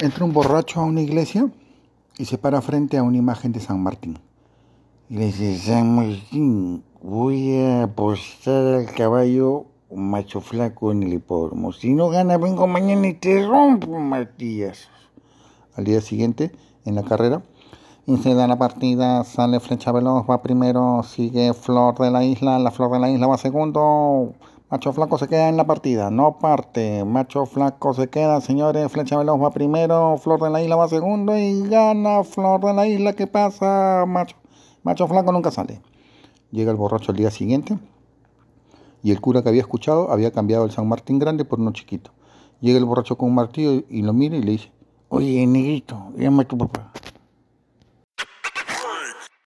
Entra un borracho a una iglesia y se para frente a una imagen de San Martín. Y le dice, San Martín, voy a apostar al caballo un macho flaco en el hipódromo. Si no gana, vengo mañana y te rompo, Matías. Al día siguiente, en la carrera, incida la partida, sale Flecha Veloz, va primero, sigue Flor de la Isla, la Flor de la Isla va segundo, Macho Flaco se queda en la partida, no parte. Macho Flaco se queda, señores. Flecha Veloz va primero, Flor de la Isla va segundo y gana Flor de la Isla. ¿Qué pasa, Macho? Macho Flaco nunca sale. Llega el borracho al día siguiente y el cura que había escuchado había cambiado el San Martín grande por uno chiquito. Llega el borracho con un martillo y lo mira y le dice, oye, negrito, llama tu papá.